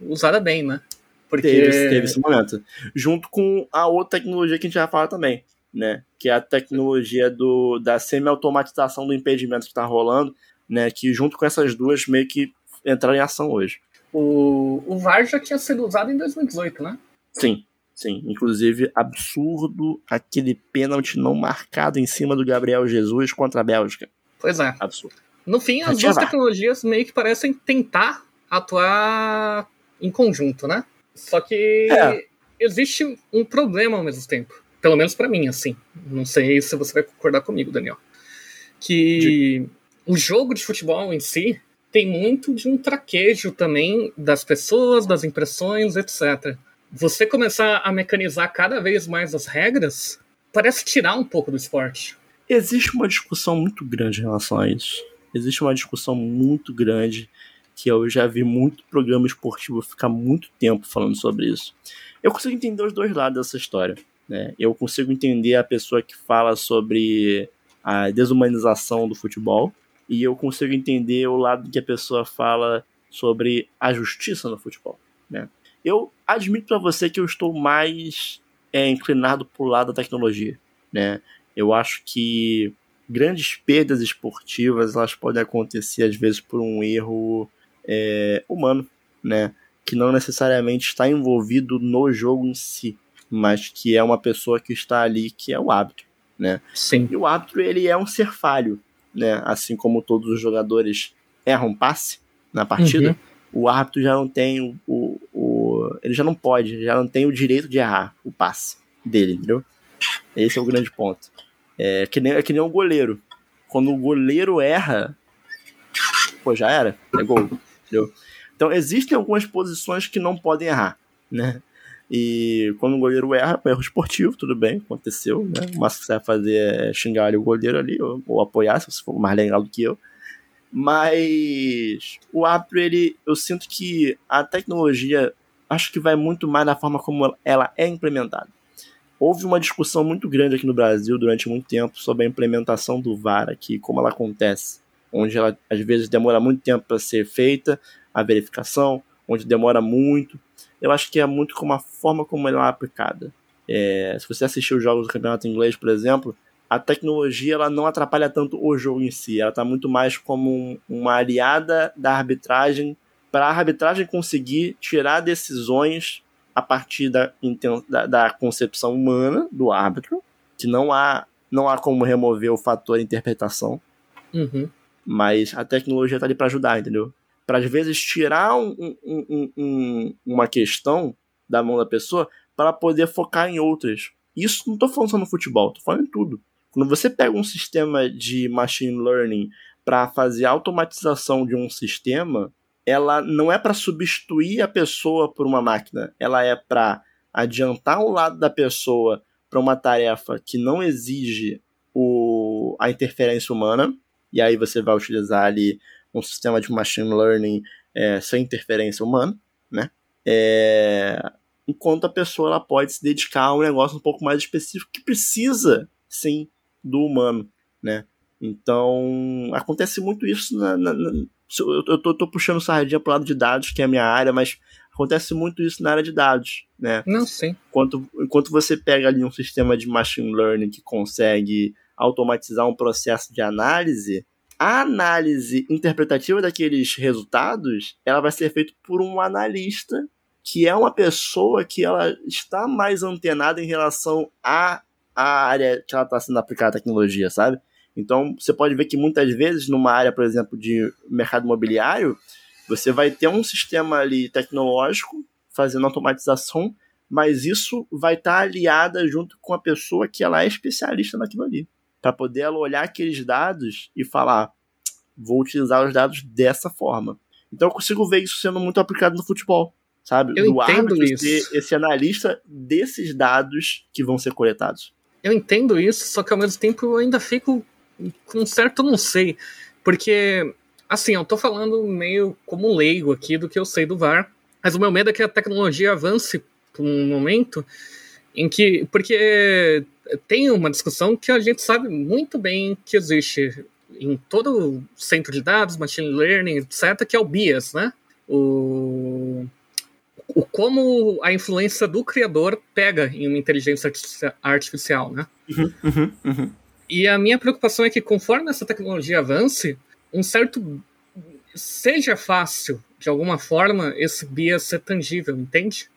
usada bem, né? Porque... Teve, teve esse momento. Junto com a outra tecnologia que a gente vai falar também, né? Que é a tecnologia do, da semi-automatização do impedimento que está rolando, né? Que junto com essas duas meio que entraram em ação hoje. O, o VAR já tinha sido usado em 2018, né? Sim. Sim, inclusive absurdo aquele pênalti não marcado em cima do Gabriel Jesus contra a Bélgica. Pois é. Absurdo. No fim, as duas tecnologias meio que parecem tentar atuar em conjunto, né? Só que é. existe um problema ao mesmo tempo. Pelo menos para mim, assim. Não sei se você vai concordar comigo, Daniel. Que de... o jogo de futebol em si tem muito de um traquejo também das pessoas, das impressões, etc você começar a mecanizar cada vez mais as regras parece tirar um pouco do esporte. Existe uma discussão muito grande em relação a isso. Existe uma discussão muito grande que eu já vi muito programa esportivo ficar muito tempo falando sobre isso. Eu consigo entender os dois lados dessa história. Né? Eu consigo entender a pessoa que fala sobre a desumanização do futebol e eu consigo entender o lado que a pessoa fala sobre a justiça no futebol. Né? Eu admito para você que eu estou mais é, inclinado para o lado da tecnologia, né? Eu acho que grandes perdas esportivas elas podem acontecer às vezes por um erro é, humano, né? Que não necessariamente está envolvido no jogo em si, mas que é uma pessoa que está ali, que é o árbitro, né? Sim. E o árbitro, ele é um ser falho, né? Assim como todos os jogadores erram passe na partida, uhum. o árbitro já não tem o, o, Ele já não pode, já não tem o direito de errar o passe dele, entendeu? Esse é o grande ponto. É que nem, é que nem o goleiro. Quando o goleiro erra, pô, já era, é gol, entendeu? Então existem algumas posições que não podem errar, né? E quando o goleiro erra, erro esportivo, tudo bem, aconteceu, né? O máximo que você vai fazer é xingar o goleiro ali, ou, ou, apoiar, se você for mais legal do que eu. Mas o árbitro, ele, eu sinto que a tecnologia, acho que vai muito mais na forma como ela é implementada. Houve uma discussão muito grande aqui no Brasil durante muito tempo sobre a implementação do VAR aqui, como ela acontece, onde ela às vezes demora muito tempo para ser feita a verificação, onde demora muito eu acho que é muito como a forma como ela é aplicada. É, se você assistir os jogos do campeonato inglês, por exemplo, a tecnologia ela não atrapalha tanto o jogo em si. Ela está muito mais como um, uma aliada da arbitragem para a arbitragem conseguir tirar decisões a partir da, da, da, concepção humana do árbitro, que não há, não há como remover o fator interpretação. Uhum. Mas a tecnologia está ali para ajudar, entendeu? para às vezes tirar um, um, um, uma questão da mão da pessoa para poder focar em outras. Isso não estou falando só no futebol, estou falando em tudo. Quando você pega um sistema de machine learning para fazer automatização de um sistema, ela não é para substituir a pessoa por uma máquina, ela é para adiantar o lado da pessoa para uma tarefa que não exige o, a interferência humana, e aí você vai utilizar ali um sistema de machine learning é, sem interferência humana, né? É, enquanto a pessoa ela pode se dedicar a um negócio um pouco mais específico que precisa, sim, do humano, né? Então, acontece muito isso na, na, na eu, eu tô, tô puxando sardinha pro lado de dados, que é a minha área, mas acontece muito isso na área de dados, né? Não, sim. Enquanto, enquanto você pega ali um sistema de machine learning que consegue automatizar um processo de análise, a análise interpretativa daqueles resultados, ela vai ser feita por um analista, que é uma pessoa que ela está mais antenada em relação à, à área que ela está sendo aplicada a tecnologia, sabe? Então, você pode ver que muitas vezes, numa área, por exemplo, de mercado imobiliário, você vai ter um sistema ali tecnológico fazendo automatização, mas isso vai estar tá aliada junto com a pessoa que ela é especialista naquilo ali para poder ela olhar aqueles dados e falar, vou utilizar os dados dessa forma. Então eu consigo ver isso sendo muito aplicado no futebol, sabe? Eu Do entendo isso. ser esse analista desses dados que vão ser coletados. Eu entendo isso, só que ao mesmo tempo eu ainda fico com certo não sei, porque assim, eu tô falando meio como leigo aqui do que eu sei do VAR, mas o meu medo é que a tecnologia avance para um momento em que porque tem uma discussão que a gente sabe muito bem que existe em todo centro de dados, machine learning, etc., que é o bias, né? O, o como a influência do criador pega em uma inteligência artificial, né? Uhum, uhum, uhum. E a minha preocupação é que conforme essa tecnologia avance, um certo seja fácil de alguma forma esse bias ser tangível, entende?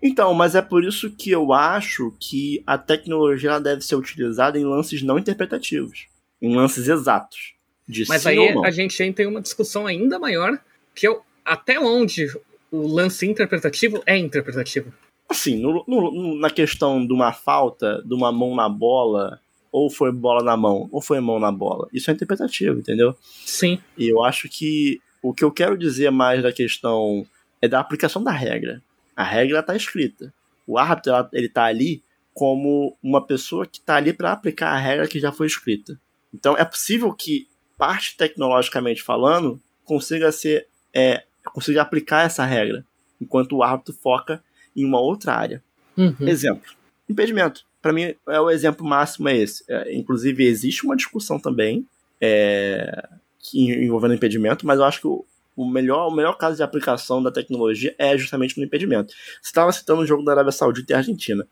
Então, mas é por isso que eu acho que a tecnologia deve ser utilizada em lances não interpretativos, em lances exatos. De mas sim aí a gente tem uma discussão ainda maior, que é até onde o lance interpretativo é interpretativo. Assim, no, no, na questão de uma falta, de uma mão na bola, ou foi bola na mão, ou foi mão na bola. Isso é interpretativo, entendeu? Sim. E eu acho que o que eu quero dizer mais da questão é da aplicação da regra. A regra está escrita. O árbitro ele está ali como uma pessoa que está ali para aplicar a regra que já foi escrita. Então é possível que parte tecnologicamente falando consiga ser é, consiga aplicar essa regra, enquanto o árbitro foca em uma outra área. Uhum. Exemplo: impedimento. Para mim é o exemplo máximo é esse. É, inclusive existe uma discussão também é, envolvendo impedimento, mas eu acho que o, o melhor, o melhor caso de aplicação da tecnologia é justamente no impedimento. Você estava citando o jogo da Arábia Saudita e Argentina.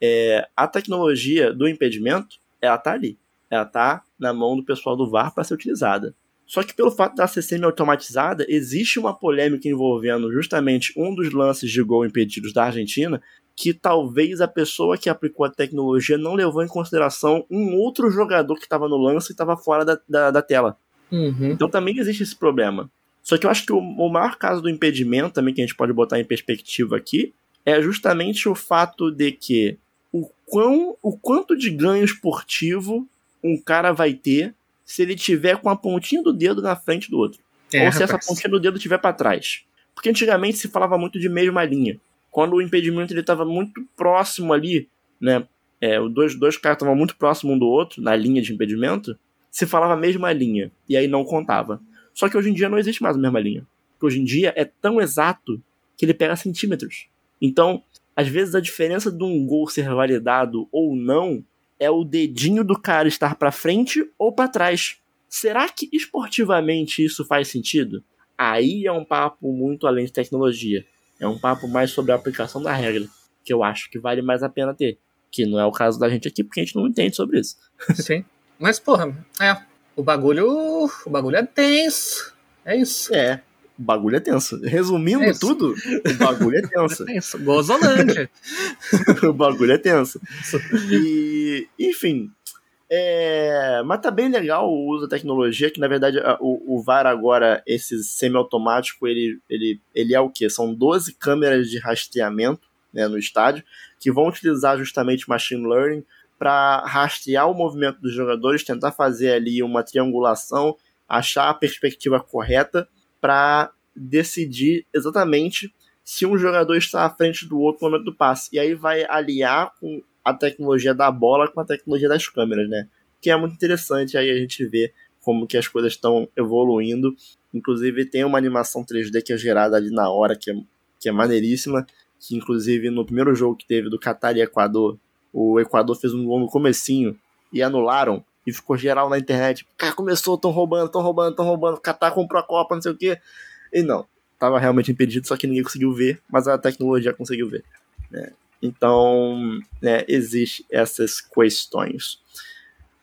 É, a tecnologia do impedimento, ela tá ali. Ela tá na mão do pessoal do VAR para ser utilizada. Só que pelo fato dela ser semi-automatizada, existe uma polêmica envolvendo justamente um dos lances de gol impedidos da Argentina, que talvez a pessoa que aplicou a tecnologia não levou em consideração um outro jogador que estava no lance e estava fora da, da, da tela. Uhum. Então também existe esse problema. Só que eu acho que o, o maior caso do impedimento, também que a gente pode botar em perspectiva aqui, é justamente o fato de que o, quão, o quanto de ganho esportivo um cara vai ter se ele tiver com a pontinha do dedo na frente do outro. É, ou se essa rapaz. pontinha do dedo estiver para trás. Porque antigamente se falava muito de mesma linha. Quando o impedimento ele estava muito próximo ali, né? É, os dois, dois caras estavam muito próximos um do outro, na linha de impedimento, se falava a mesma linha. E aí não contava. Só que hoje em dia não existe mais a mesma linha. Porque hoje em dia é tão exato que ele pega centímetros. Então, às vezes a diferença de um gol ser validado ou não é o dedinho do cara estar para frente ou para trás. Será que esportivamente isso faz sentido? Aí é um papo muito além de tecnologia. É um papo mais sobre a aplicação da regra, que eu acho que vale mais a pena ter. Que não é o caso da gente aqui, porque a gente não entende sobre isso. Sim. Mas, porra, é. O bagulho. O bagulho é tenso. É isso. É, o bagulho é tenso. Resumindo É tudo, o bagulho é tenso. É tenso. Gozolândia. o bagulho é tenso. E, enfim. É, mas tá bem legal o uso da tecnologia, que na verdade o, o VAR agora, esse semiautomático, ele, ele, ele é o quê? São 12 câmeras de rastreamento né, no estádio, que vão utilizar justamente machine learning para rastrear o movimento dos jogadores, tentar fazer ali uma triangulação, achar a perspectiva correta para decidir exatamente se um jogador está à frente do outro no momento do passe. E aí vai aliar com a tecnologia da bola com a tecnologia das câmeras, né? Que é muito interessante aí a gente vê como que as coisas estão evoluindo. Inclusive tem uma animação 3D que é gerada ali na hora, que é, que é maneiríssima. Que inclusive no primeiro jogo que teve do Catar e Equador, o Equador fez um gol no comecinho e anularam. E ficou geral na internet. Cara, começou, tão roubando, tão roubando, tão roubando. O Catar comprou a Copa, não sei o quê. E não, tava realmente impedido, só que ninguém conseguiu ver, mas a tecnologia conseguiu ver. né? Então, né, existe essas questões.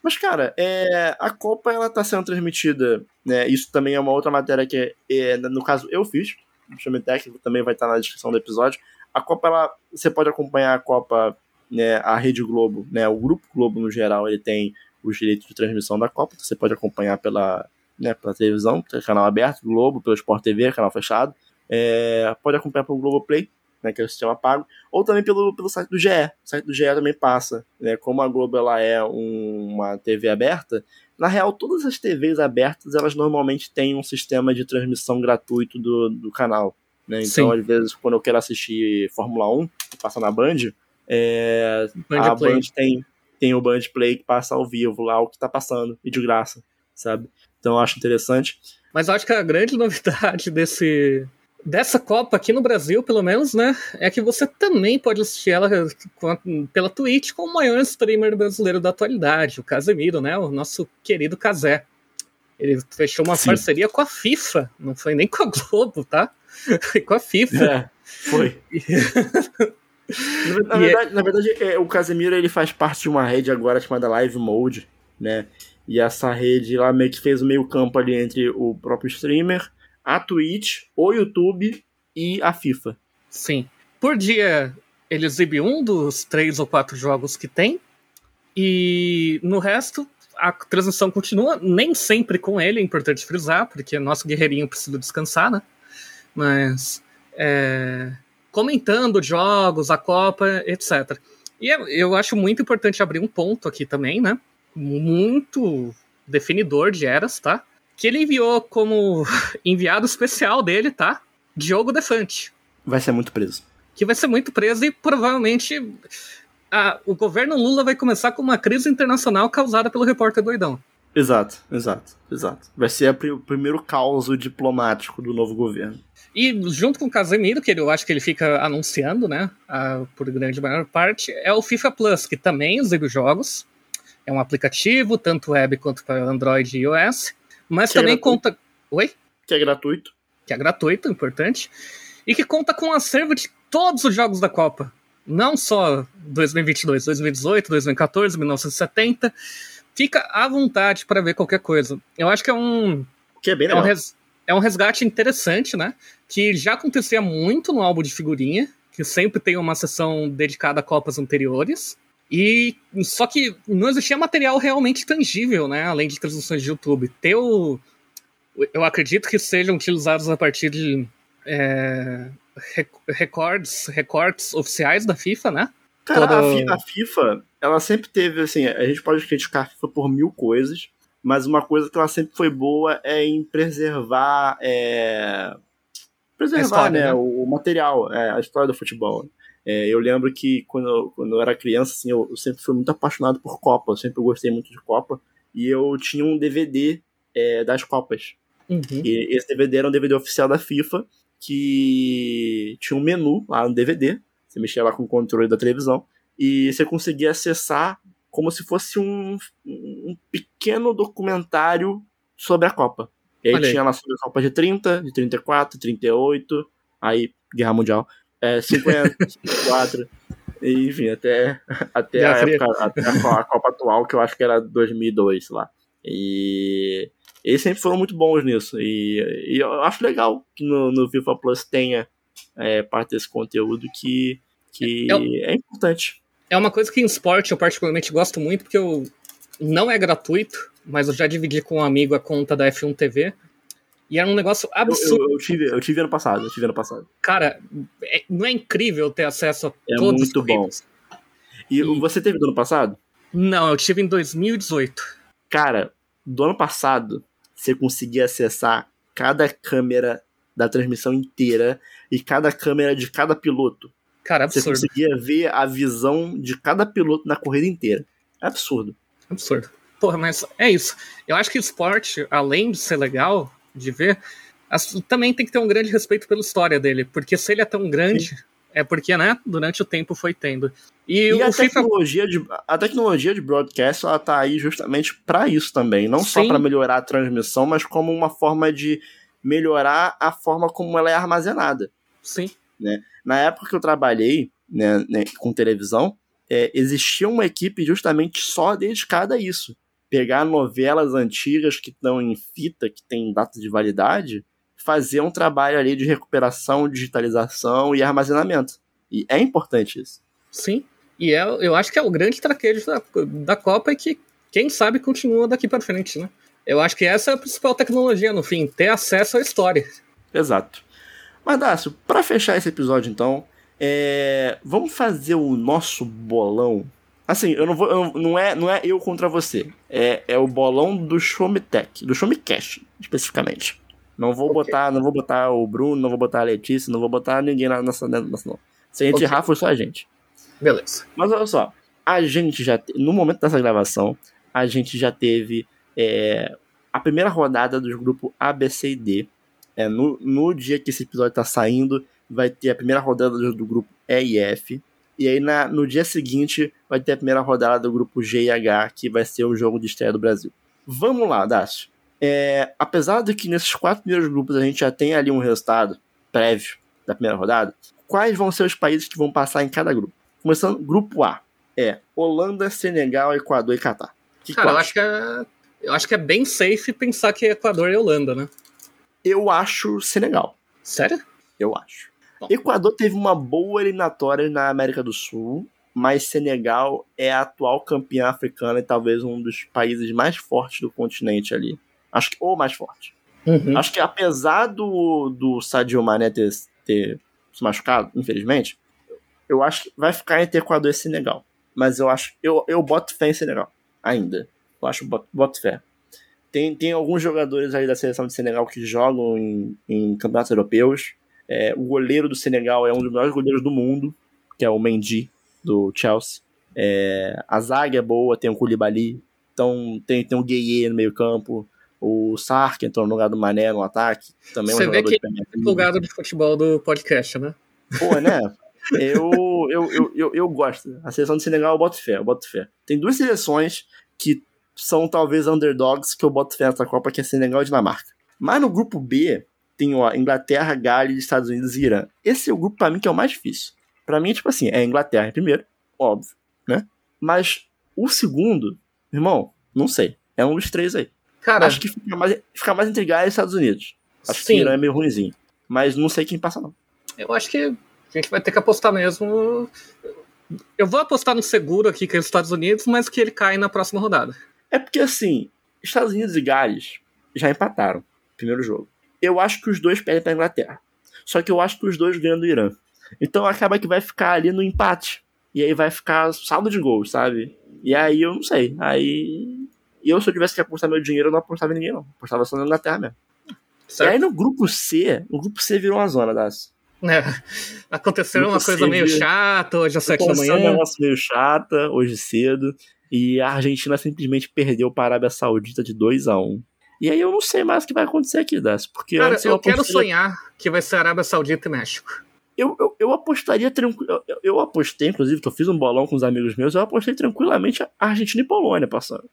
Mas, cara, é, a Copa ela tá sendo transmitida, né? Isso também é uma outra matéria que, é, no caso, eu fiz. O Chame Técnico também vai estar na descrição do episódio. A Copa, ela, você pode acompanhar a Copa, né? A Rede Globo, né? O Grupo Globo, no geral, ele tem os direitos de transmissão da Copa. Você pode acompanhar pela, né, pela televisão, canal aberto, Globo, pelo Sport TV, canal fechado. É, pode acompanhar pelo Globoplay, né, que é o sistema pago, ou também pelo, pelo site do GE. O site do GE também passa. Né, como a Globo ela é um- uma TV aberta, na real, todas as TVs abertas, elas normalmente têm um sistema de transmissão gratuito do, do canal. Né? Então, Sim. às vezes, quando eu quero assistir Fórmula 1, que passa na Band, é, Band a Play. Band tem, tem o Band Play que passa ao vivo lá, o que tá passando, e de graça, sabe? Então eu acho interessante. Mas eu acho que a grande novidade desse dessa Copa aqui no Brasil, pelo menos, né, é que você também pode assistir ela pela Twitch com o maior streamer brasileiro da atualidade, o Casemiro, né, o nosso querido Casé. Ele fechou uma Sim. parceria com a FIFA, não foi nem com a Globo, tá? Foi com a FIFA. É, foi. Na, na é- verdade, na verdade, é, o Casemiro ele faz parte de uma rede agora chamada Live Mode, né? E essa rede lá meio que fez o meio campo ali entre o próprio streamer, a Twitch, o YouTube e a FIFA. Sim. Por dia, ele exibe um dos três ou quatro jogos que tem. E no resto, a transmissão continua, nem sempre com ele, é importante frisar, porque nosso guerreirinho precisa descansar, né? Mas. é, comentando jogos, a Copa, etc. E eu- acho muito importante abrir um ponto aqui também, né? Muito definidor de eras, tá? Que ele enviou como enviado especial dele, tá? Diogo Defante Vai ser muito preso. que vai ser muito preso e provavelmente a- o governo Lula vai começar com uma crise internacional causada pelo repórter doidão. Exato, exato, exato. Vai ser o primeiro caos diplomático do novo governo. E junto com o Casemiro, que eu acho que ele fica anunciando, né, a- por grande maior parte, é o FIFA Plus, que também exibe jogos. É um aplicativo, tanto web quanto para Android e iOS. Mas Que é também gratuito. conta. Oi? Que é gratuito. que é gratuito, importante, e que conta com um acervo de todos os jogos da Copa. Não só 2022, 2018, 2014, 1970. Fica à vontade para ver qualquer coisa. Eu acho que é um, Que é bem é um, legal. res- é um resgate interessante, né? Que já acontecia muito no álbum de figurinha, que sempre tem uma sessão dedicada a Copas anteriores. E só que não existia material realmente tangível, né? Além de transmissões de YouTube. Ter o, eu acredito que sejam utilizados a partir de é, recordes, recortes oficiais da FIFA, né? Cara, a, FIFA, ela sempre teve, assim, a gente pode criticar a FIFA por mil coisas, mas uma coisa que ela sempre foi boa é em preservar, é... preservar, história, né, né, o material, é, a história do futebol. É, eu lembro que quando eu, quando eu era criança, assim, eu, eu, sempre fui muito apaixonado por Copa, eu sempre gostei muito de Copa, e eu tinha um DVD é, das Copas. Uhum. E esse DVD era um DVD oficial da FIFA, que tinha um menu lá no DVD, você mexia lá com o controle da televisão, e você conseguia acessar como se fosse um, um pequeno documentário sobre a Copa. E aí Olha tinha lá sobre a Copa de 30, de 34, 38, aí Guerra Mundial, é, 50, 54, enfim, até, até, a, época, até a Copa atual, que eu acho que era 2002 lá. E eles sempre foram muito bons nisso. E, e eu acho legal que no, no FIFA Plus tenha é, parte desse conteúdo que, que é, é, importante. É uma coisa que em esporte eu particularmente gosto muito, porque eu, não é gratuito, mas eu já dividi com um amigo a conta da F1 TV. E era um negócio absurdo. Eu, eu, eu, tive, eu tive ano passado, eu tive ano passado. Cara, é, não é incrível ter acesso a é todos muito os bom. E, e você teve do ano passado? Não, eu tive em 2018. Cara, do ano passado, você conseguia acessar cada câmera da transmissão inteira e cada câmera de cada piloto. Cara, absurdo. Você conseguia ver a visão de cada piloto na corrida inteira. É absurdo. Absurdo. Porra, mas é isso. Eu acho que o esporte, além de ser legal de ver, também tem que ter um grande respeito pela história dele. Porque se ele é tão grande, Sim. é porque, né, durante o tempo foi tendo. E, e a, FIFA... tecnologia de, a tecnologia de broadcast ela tá aí justamente para isso também, não Sim. só para melhorar a transmissão, mas como uma forma de melhorar a forma como ela é armazenada. Sim. Né? Na época que eu trabalhei né, né, com televisão, é, existia uma equipe justamente só dedicada a isso. Pegar novelas antigas que estão em fita, que tem data de validade, fazer um trabalho ali de recuperação, digitalização e armazenamento. E é importante isso. Sim. E é, eu acho que é o grande traquejo da, da Copa e que, quem sabe, continua daqui para frente, né? Eu acho que essa é a principal tecnologia, no fim, ter acesso à história. Exato. Mas, Dácio, para fechar esse episódio, então, é... vamos fazer o nosso bolão. Assim, eu não vou. Eu, não, é, não é eu contra você. É, é o bolão do Showmetech, do Showmecast, especificamente. Não vou okay. botar, não vou botar o Bruno, não vou botar a Letícia, não vou botar ninguém nessa, nessa não. Se a gente okay. errar, foi só a gente. Beleza. Mas olha só, a gente já, no momento dessa gravação, a gente já teve é, a primeira rodada dos grupos A, B, C e D. É, no, no dia que esse episódio está saindo, vai ter a primeira rodada do, do, grupo E e F. E aí na, no dia seguinte vai ter a primeira rodada do grupo G e H, que vai ser o jogo de estreia do Brasil. Vamos lá, Dácio. É, apesar de que nesses quatro primeiros grupos a gente já tem ali um resultado prévio da primeira rodada, quais vão ser os países que vão passar em cada grupo? Começando, grupo A. É Holanda, Senegal, Equador e Catar. Que Cara, eu acho que é, eu acho que é bem safe pensar que é Equador e Holanda, né? Eu acho Senegal. Sério? Eu acho. Bom. Equador teve uma boa eliminatória na América do Sul, mas Senegal é a atual campeã africana e talvez um dos países mais fortes do continente ali. Acho que ou mais forte. Uhum. Acho que apesar do, do Sadio Mané ter, ter se machucado, infelizmente, eu acho que vai ficar entre Equador e Senegal. Mas eu acho. Eu, eu boto fé em Senegal. Ainda. Eu acho boto, boto fé. Tem, tem alguns jogadores aí da seleção de Senegal que jogam em, em campeonatos europeus. É, o goleiro do Senegal é um dos melhores goleiros do mundo, que é o Mendy, do Chelsea. É, a zaga é boa, tem o Koulibaly. Então tem, tem o Gueye no meio campo. O Sark entrou no lugar do Mané no ataque. Também Você é um vê que é empolgado de futebol do podcast, né? Pô, né? Eu, eu, eu, eu, eu, gosto. A seleção do Senegal eu boto fé, eu boto fé. Tem duas seleções que são talvez underdogs que eu boto fé nessa Copa, que é Senegal e Dinamarca. Mas no grupo B tem ó, Inglaterra, Gales, Estados Unidos e Irã. Esse é o grupo para mim que é o mais difícil. Para mim, tipo assim, é Inglaterra em primeiro, óbvio, né? Mas o segundo, irmão, não sei. É um dos três aí. Cara, acho que fica mais, fica mais entre Gales e Estados Unidos. Acho sim. que Irã é meio ruimzinho. Mas não sei quem passa, não. Eu acho que A gente vai ter que apostar mesmo. Eu vou apostar no seguro aqui, que é os Estados Unidos, mas que ele cai na próxima rodada. É porque assim, Estados Unidos e Gales já empataram primeiro jogo. Eu acho que os dois perdem pra Inglaterra. Só que eu acho que os dois ganham do Irã. Então acaba que vai ficar ali no empate. E aí vai ficar saldo de gols, sabe? E aí eu não sei. Aí. Eu, se eu tivesse que apostar meu dinheiro, eu não apostava em ninguém, não. Apostava só na Inglaterra mesmo. Certo. E aí no grupo C, o grupo C virou uma zona das. É, aconteceu uma coisa meio chata hoje às sete da manhã. um negócio meio chata hoje cedo. E a Argentina simplesmente perdeu para a Arábia Saudita de 2 a 1 E aí eu não sei mais o que vai acontecer aqui, Das. Porque Cara, eu, eu quero sonhar que vai ser Arábia Saudita e México. Eu, eu, eu apostaria tranquilo. Eu, eu, apostei, inclusive, que eu fiz um bolão com os amigos meus, eu apostei tranquilamente a Argentina e Polônia passando.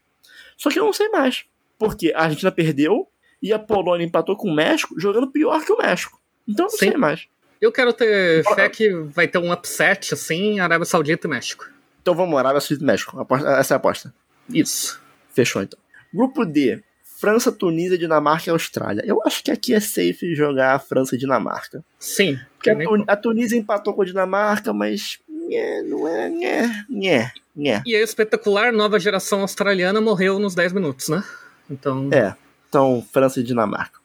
Só que eu não sei mais. Porque a Argentina perdeu e a Polônia empatou com o México, jogando pior que o México. Então eu não Sim. sei mais. Eu quero ter fé que vai ter um upset assim, Arábia Saudita e México. Então vamos, Arábia Saudita e México. Essa é a aposta. Isso. Fechou então. Grupo D. França, Tunísia, Dinamarca e Austrália. Eu acho que aqui é safe jogar a França e Dinamarca. Sim. Porque a, nem... a, Tunísia empatou com a Dinamarca, mas. Nhé, não é. Nhé, nhé, nhé. E a espetacular nova geração australiana morreu nos 10 minutos, né? Então. É. Então, França e Dinamarca.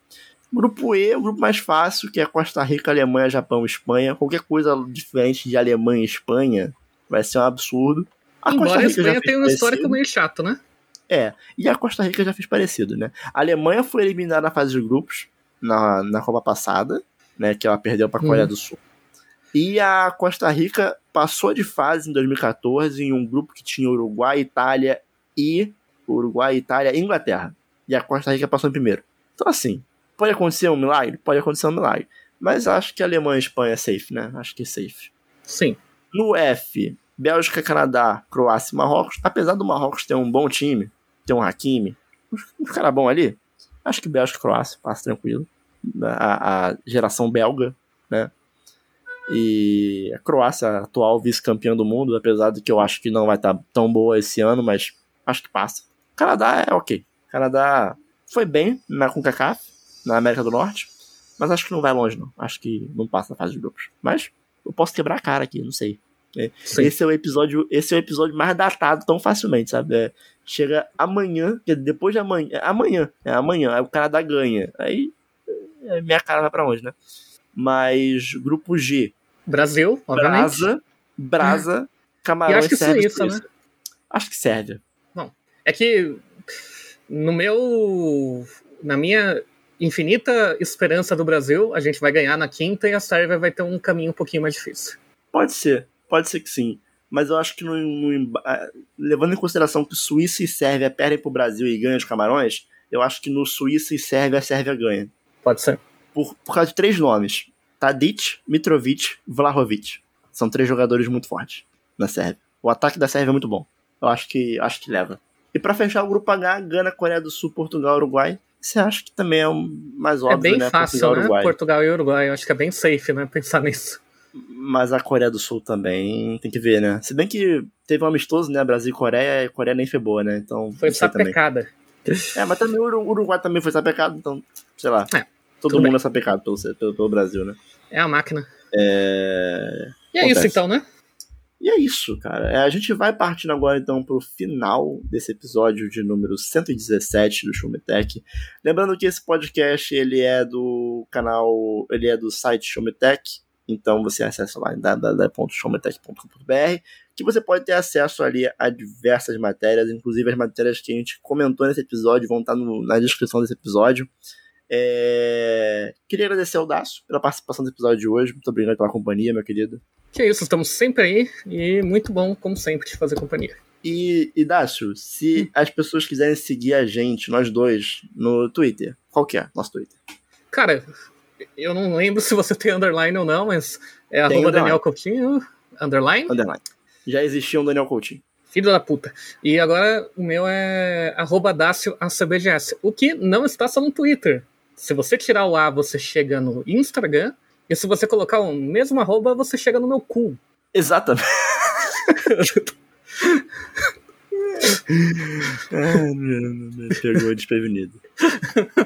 Grupo E, o grupo mais fácil, que é Costa Rica, Alemanha, Japão, Espanha. Qualquer coisa diferente de Alemanha e Espanha vai ser um absurdo. A Embora Costa Rica a Espanha tenha uma história que é meio chato, né? É, e a Costa Rica já fez parecido, né? A Alemanha foi eliminada na fase de grupos na, na Copa passada, né? Que ela perdeu para a Coreia hum. do Sul. E a Costa Rica passou de fase em 2014 em um grupo que tinha Uruguai, Itália e. Uruguai, Itália e Inglaterra. E a Costa Rica passou em primeiro. Então, assim, Pode acontecer um milagre? Pode acontecer um milagre. Mas acho que Alemanha e Espanha é safe, né? Acho que é safe. Sim. No F, Bélgica, Canadá, Croácia e Marrocos. Apesar do Marrocos ter um bom time, ter um Hakimi, um cara bom ali, acho que Bélgica e Croácia passa tranquilo. A, a geração belga, né? E a Croácia, atual vice-campeã do mundo, apesar de que eu acho que não vai estar tão boa esse ano, mas acho que passa. Canadá é ok. Canadá foi bem na CONCACAF, na América do Norte. Mas acho que não vai longe, não. Acho que não passa na fase de grupos. Mas eu posso quebrar a cara aqui, não sei. É, esse é o episódio, esse é o episódio mais datado tão facilmente, sabe? É, chega amanhã, depois de amanhã, é amanhã, é amanhã, aí o Canadá ganha. Aí é, minha cara vai para onde, né? Mas grupo G. Brasil, obviamente. Brasa, Brasa, Camarões, acho que Sérvia, Suíça, né? Acho que Sérvia. Não. É que no meu na minha infinita esperança do Brasil, a gente vai ganhar na quinta e a Sérvia vai ter um caminho um pouquinho mais difícil. Pode ser, pode ser que sim. Mas eu acho que no, no, levando em consideração que Suíça e Sérvia perdem pro Brasil e ganham os Camarões, eu acho que no Suíça e Sérvia a Sérvia ganha. Pode ser. Por, por causa de três nomes: Tadic, Mitrovic, Vlahovic. São três jogadores muito fortes na Sérvia. O ataque da Sérvia é muito bom. Eu acho que acho que leva. E para fechar o grupo H, Gana, Coreia do Sul, Portugal, Uruguai. Você acha que também é mais óbvio, É bem né? fácil, Portugal, né? Uruguai. Portugal e Uruguai. Eu acho que é bem safe, né? Pensar nisso. Mas a Coreia do Sul também tem que ver, né? Se bem que teve um amistoso, né? Brasil e Coreia, e Coreia nem foi boa, né? Então. Foi sapecada. É, mas também o Uruguai também foi sapecado, então, sei lá. É, todo mundo bem. é sapecado pelo, pelo, pelo Brasil, né? É a máquina. É. E é Acontece. isso então, né? E é isso, cara. É, a gente vai partindo agora então pro final desse episódio de número 117 do Showmetech. Lembrando que esse podcast ele é do canal, ele é do site Showmetech, então você acessa lá em www.showmetech.com.br que você pode ter acesso ali a diversas matérias, inclusive as matérias que a gente comentou nesse episódio vão estar no, na descrição desse episódio. É... Queria agradecer ao Daço pela participação desse episódio de hoje. Muito obrigado pela companhia, meu querido. Que é isso, estamos sempre aí e muito bom, como sempre, te fazer companhia. E, e Dácio, se hum. as pessoas quiserem seguir a gente, nós dois, no Twitter, qual que é nosso Twitter? Cara, eu não lembro se você tem underline ou não, mas é tem arroba Daniel Coutinho, underline? Underline. Já existia um Daniel Coutinho. Filho da puta. E agora o meu é arroba Dácio ACBGS, o que não está só no Twitter. Se você tirar o A, você chega no Instagram, e se você colocar o mesmo arroba, você chega no meu cu. Exatamente. ah, me pegou desprevenido.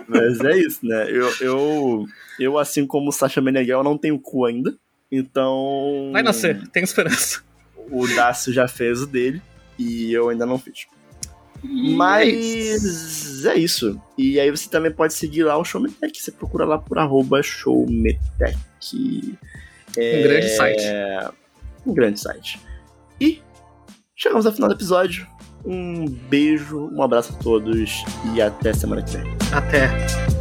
Mas é isso, né? Eu, eu, eu assim como o Sasha Meneghel, não tenho cu ainda. Então. Vai nascer, tem esperança. O Dácio já fez o dele e eu ainda não fiz. Mas é isso. E aí você também pode seguir lá o Showmetech. Você procura lá por arroba Showmetech. É... Um grande site. Um grande site. E chegamos ao final do episódio. Um beijo, um abraço a todos e até semana que vem. Até.